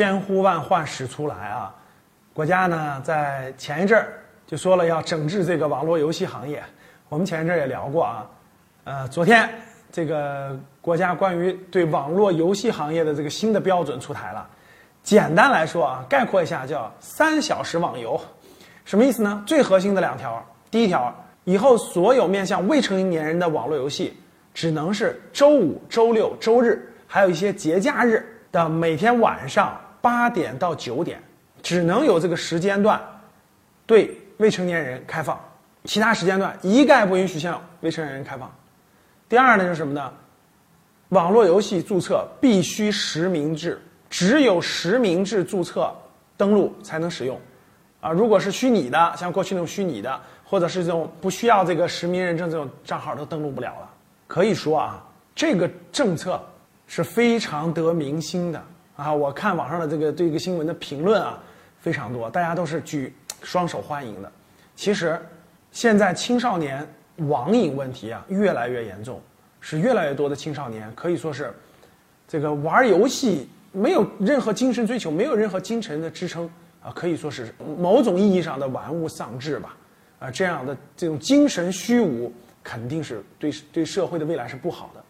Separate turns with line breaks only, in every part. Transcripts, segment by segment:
千呼万唤始出来啊！国家呢在前一阵儿就说了要整治这个网络游戏行业，我们前一阵儿也聊过啊。呃，昨天这个国家关于对网络游戏行业的这个新的标准出台了。简单来说啊，概括一下叫“三小时网游”，什么意思呢？最核心的两条，第一条，以后所有面向未成年人的网络游戏，只能是周五、周六、周日，还有一些节假日的每天晚上八点到九点，只能有这个时间段对未成年人开放，其他时间段一概不允许向未成年人开放。第二呢，就是什么呢？网络游戏注册必须实名制，只有实名制注册登录才能使用。啊，如果是虚拟的，像过去那种虚拟的，或者是这种不需要这个实名认证这种账号，都登录不了了。可以说啊，这个政策是非常得民心的啊。我看网上的这个对一个新闻的评论啊，非常多，大家都是举双手欢迎的。其实，现在青少年。网瘾问题啊，越来越严重，是越来越多的青少年可以说是，这个玩游戏没有任何精神追求，没有任何精神的支撑啊，可以说是某种意义上的玩物丧志吧。啊，这样的这种精神虚无，肯定是对对社会的未来是不好的。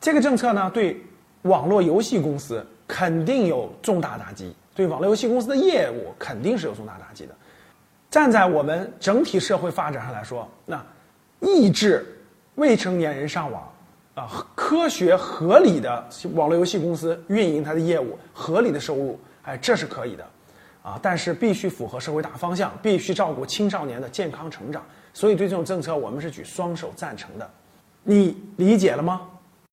这个政策呢，对网络游戏公司肯定有重大打击，对网络游戏公司的业务肯定是有重大打击的。站在我们整体社会发展上来说，那。抑制未成年人上网，啊，科学合理的网络游戏公司运营它的业务，合理的收入，哎，这是可以的，啊，但是必须符合社会大方向，必须照顾青少年的健康成长。所以对这种政策，我们是举双手赞成的。你理解了吗？